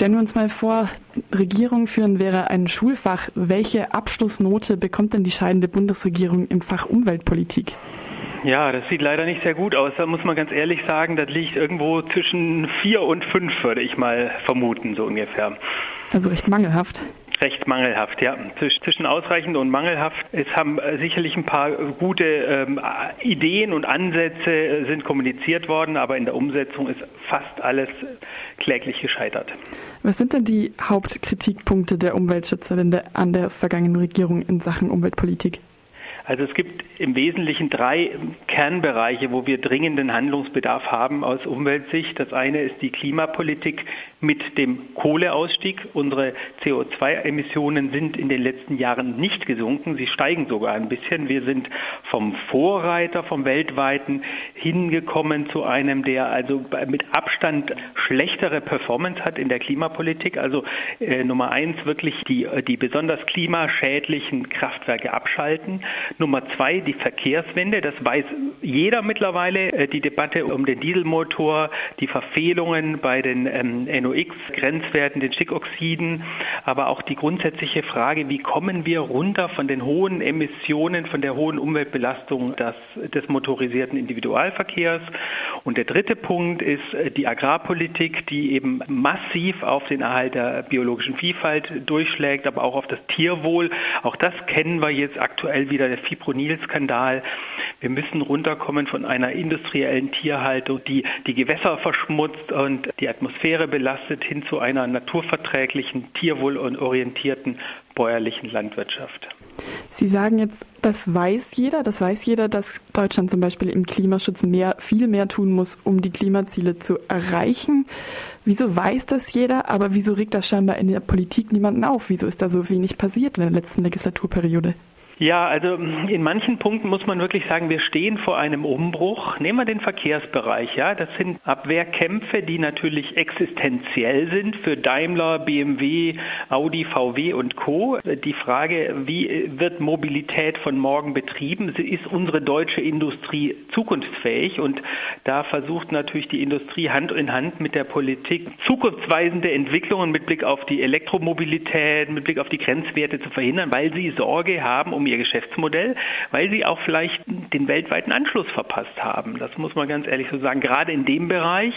Stellen wir uns mal vor, Regierung führen wäre ein Schulfach. Welche Abschlussnote bekommt denn die scheidende Bundesregierung im Fach Umweltpolitik? Ja, das sieht leider nicht sehr gut aus. Da muss man ganz ehrlich sagen, das liegt irgendwo zwischen vier und fünf, würde ich mal vermuten, so ungefähr. Also recht mangelhaft recht mangelhaft, ja. Zwischen ausreichend und mangelhaft. Es haben äh, sicherlich ein paar gute ähm, Ideen und Ansätze äh, sind kommuniziert worden, aber in der Umsetzung ist fast alles kläglich gescheitert. Was sind denn die Hauptkritikpunkte der Umweltschutzverbände an der vergangenen Regierung in Sachen Umweltpolitik? Also es gibt im Wesentlichen drei Kernbereiche, wo wir dringenden Handlungsbedarf haben aus Umweltsicht. Das eine ist die Klimapolitik mit dem Kohleausstieg. Unsere CO2-Emissionen sind in den letzten Jahren nicht gesunken, sie steigen sogar ein bisschen. Wir sind vom Vorreiter, vom weltweiten hingekommen zu einem, der also mit Abstand schlechtere Performance hat in der Klimapolitik. Also äh, Nummer eins wirklich die, die besonders klimaschädlichen Kraftwerke abschalten. Nummer zwei die Verkehrswende. Das weiß jeder mittlerweile. Äh, die Debatte um den Dieselmotor, die Verfehlungen bei den ähm, NOx-Grenzwerten, den Stickoxiden, aber auch die grundsätzliche Frage, wie kommen wir runter von den hohen Emissionen, von der hohen Umweltbelastung des, des motorisierten Individualverkehrs. Und der dritte Punkt ist äh, die Agrarpolitik, die eben massiv auf den Erhalt der biologischen Vielfalt durchschlägt, aber auch auf das Tierwohl. Auch das kennen wir jetzt aktuell wieder, der Fipronil-Skandal. Wir müssen runterkommen von einer industriellen Tierhaltung, die die Gewässer verschmutzt und die Atmosphäre belastet, hin zu einer naturverträglichen, tierwohlorientierten bäuerlichen Landwirtschaft. Sie sagen jetzt, das weiß jeder, das weiß jeder, dass Deutschland zum Beispiel im Klimaschutz mehr, viel mehr tun muss, um die Klimaziele zu erreichen. Wieso weiß das jeder, aber wieso regt das scheinbar in der Politik niemanden auf? Wieso ist da so wenig passiert in der letzten Legislaturperiode? Ja, also in manchen Punkten muss man wirklich sagen, wir stehen vor einem Umbruch. Nehmen wir den Verkehrsbereich, ja. Das sind Abwehrkämpfe, die natürlich existenziell sind für Daimler, BMW, Audi, VW und Co. Die Frage, wie wird Mobilität von morgen betrieben? Ist unsere deutsche Industrie zukunftsfähig? Und da versucht natürlich die Industrie Hand in Hand mit der Politik zukunftsweisende Entwicklungen mit Blick auf die Elektromobilität, mit Blick auf die Grenzwerte zu verhindern, weil sie Sorge haben um ihr Geschäftsmodell, weil sie auch vielleicht den weltweiten Anschluss verpasst haben. Das muss man ganz ehrlich so sagen. Gerade in dem Bereich.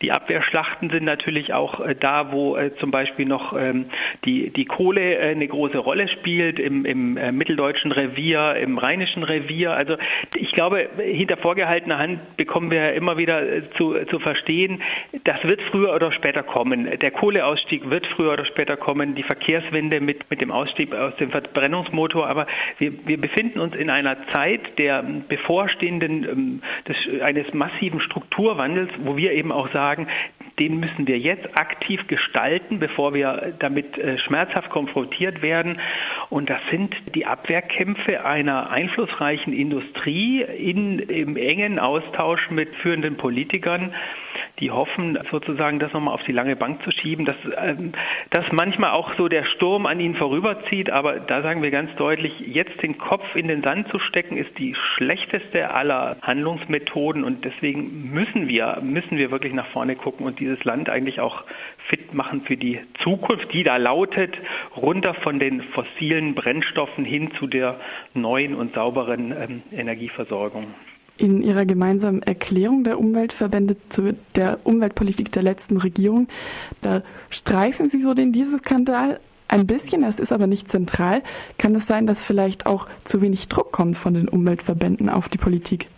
Die Abwehrschlachten sind natürlich auch äh, da, wo äh, zum Beispiel noch ähm, die, die Kohle äh, eine große Rolle spielt, im, im mitteldeutschen Revier, im rheinischen Revier. Also ich glaube, hinter vorgehaltener Hand bekommen wir immer wieder zu, zu verstehen, das wird früher oder später kommen. Der Kohleausstieg wird früher oder später kommen, die Verkehrswende mit, mit dem Ausstieg aus dem Verbrennungsmotor. Aber wir, wir befinden uns in einer Zeit der bevorstehenden, ähm, des, eines massiven Strukturwandels, wo wir eben auch sagen, den müssen wir jetzt aktiv gestalten, bevor wir damit äh, schmerzhaft konfrontiert werden. Und das sind die Abwehrkämpfe einer einflussreichen Industrie in, im engen Austausch mit führenden Politikern die hoffen sozusagen, das nochmal auf die lange Bank zu schieben, dass, ähm, dass manchmal auch so der Sturm an ihnen vorüberzieht. Aber da sagen wir ganz deutlich, jetzt den Kopf in den Sand zu stecken, ist die schlechteste aller Handlungsmethoden. Und deswegen müssen wir, müssen wir wirklich nach vorne gucken und dieses Land eigentlich auch fit machen für die Zukunft, die da lautet, runter von den fossilen Brennstoffen hin zu der neuen und sauberen ähm, Energieversorgung. In Ihrer gemeinsamen Erklärung der Umweltverbände zu der Umweltpolitik der letzten Regierung, da streifen Sie so den Dieselskandal ein bisschen, es ist aber nicht zentral. Kann es sein, dass vielleicht auch zu wenig Druck kommt von den Umweltverbänden auf die Politik?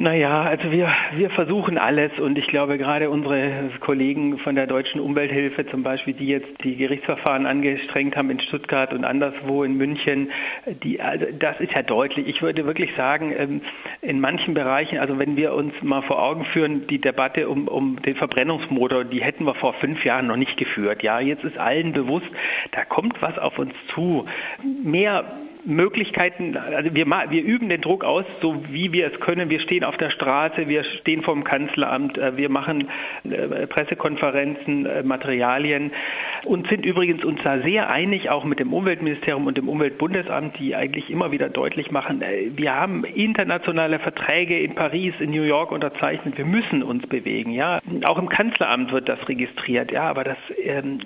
Naja, also wir, wir versuchen alles und ich glaube gerade unsere Kollegen von der Deutschen Umwelthilfe zum Beispiel, die jetzt die Gerichtsverfahren angestrengt haben in Stuttgart und anderswo in München, die, also das ist ja deutlich. Ich würde wirklich sagen, ähm, in manchen Bereichen, also wenn wir uns mal vor Augen führen, die Debatte um, um den Verbrennungsmotor, die hätten wir vor fünf Jahren noch nicht geführt. Ja, jetzt ist allen bewusst, da kommt was auf uns zu. Mehr Möglichkeiten, also wir, wir üben den Druck aus, so wie wir es können. Wir stehen auf der Straße, wir stehen vor dem Kanzleramt, äh, wir machen äh, Pressekonferenzen, äh, Materialien. und sind übrigens uns da sehr einig, auch mit dem Umweltministerium und dem Umweltbundesamt, die eigentlich immer wieder deutlich machen, wir haben internationale Verträge in Paris, in New York unterzeichnet, wir müssen uns bewegen. Ja, auch im Kanzleramt wird das registriert. Ja, aber das, ähm,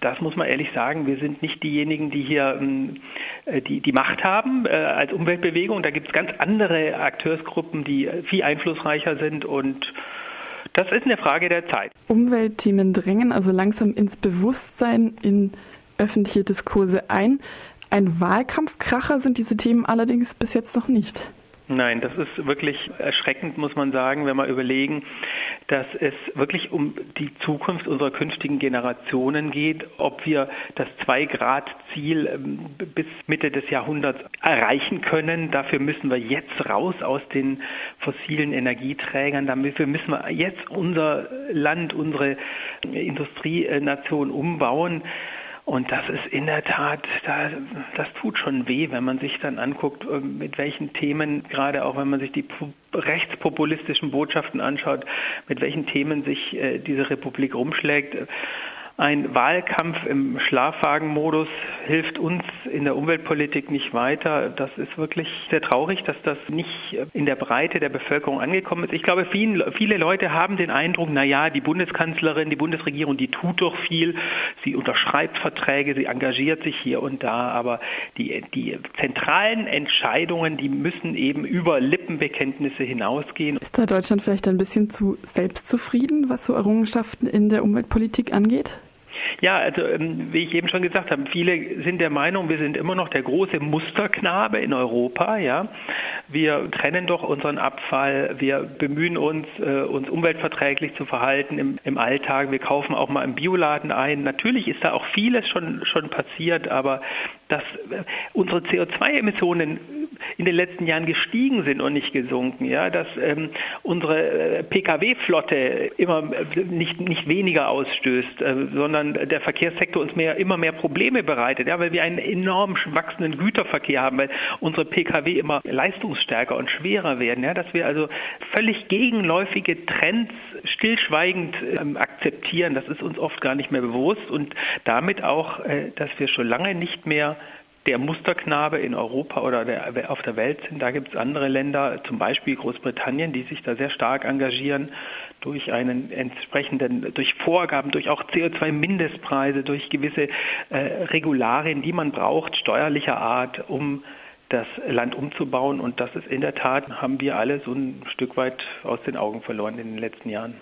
das muss man ehrlich sagen, wir sind nicht diejenigen, die hier ähm, äh, die, die Macht haben äh, als Umweltbewegung. Da gibt es ganz andere Akteursgruppen, die viel einflussreicher sind und das ist eine Frage der Zeit. Umweltthemen drängen also langsam ins Bewusstsein, in öffentliche Diskurse ein. Ein Wahlkampfkracher sind diese Themen allerdings bis jetzt noch nicht. Nein, das ist wirklich erschreckend, muss man sagen, wenn wir überlegen, dass es wirklich um die Zukunft unserer künftigen Generationen geht, ob wir das Zwei-Grad-Ziel ähm, bis Mitte des Jahrhunderts erreichen können. Dafür müssen wir jetzt raus aus den fossilen Energieträgern. Dafür müssen wir jetzt unser Land, unsere Industrienation umbauen. Und das ist in der Tat, das tut schon weh, wenn man sich dann anguckt, äh, mit welchen Themen, gerade auch wenn man sich die rechtspopulistischen Botschaften anschaut, mit welchen Themen sich äh, diese Republik rumschlägt. Ein Wahlkampf im Schlafwagenmodus hilft uns in der Umweltpolitik nicht weiter. Das ist wirklich sehr traurig, dass das nicht in der Breite der Bevölkerung angekommen ist. Ich glaube, viele Leute haben den Eindruck, na ja, die Bundeskanzlerin, die Bundesregierung, die tut doch viel. Sie unterschreibt Verträge, sie engagiert sich hier und da, aber die, die zentralen Entscheidungen, die müssen eben über Lippenbekenntnisse hinausgehen. Ist da Deutschland vielleicht ein bisschen zu selbstzufrieden, was so Errungenschaften in der Umweltpolitik angeht? Ja, also ähm, wie ich eben schon gesagt habe, viele sind der Meinung, wir sind immer noch der große Musterknabe in Europa. Ja, wir trennen doch unseren Abfall, wir bemühen uns, äh, uns umweltverträglich zu verhalten im, im Alltag. Wir kaufen auch mal im Bioladen ein. Natürlich ist da auch vieles schon schon passiert, aber dass äh, unsere CO2-Emissionen in den letzten Jahren gestiegen sind und nicht gesunken, ja, dass ähm, unsere äh, Pkw-Flotte immer äh, nicht, nicht weniger ausstößt, äh, sondern der Verkehrssektor uns mehr, immer mehr Probleme bereitet, ja, weil wir einen enorm wachsenden Güterverkehr haben, weil unsere Pkw immer leistungsstärker und schwerer werden, ja, dass wir also völlig gegenläufige Trends stillschweigend ähm, akzeptieren, das ist uns oft gar nicht mehr bewusst und damit auch, äh, dass wir schon lange nicht mehr der Musterknabe in Europa oder der, auf der Welt sind. Da gibt es andere Länder, zum Beispiel Großbritannien, die sich da sehr stark engagieren durch einen entsprechenden, durch Vorgaben, durch auch CO2-Mindestpreise, durch gewisse äh, Regularien, die man braucht, steuerlicher Art, um das Land umzubauen. Und das ist in der Tat, haben wir alle so ein Stück weit aus den Augen verloren in den letzten Jahren.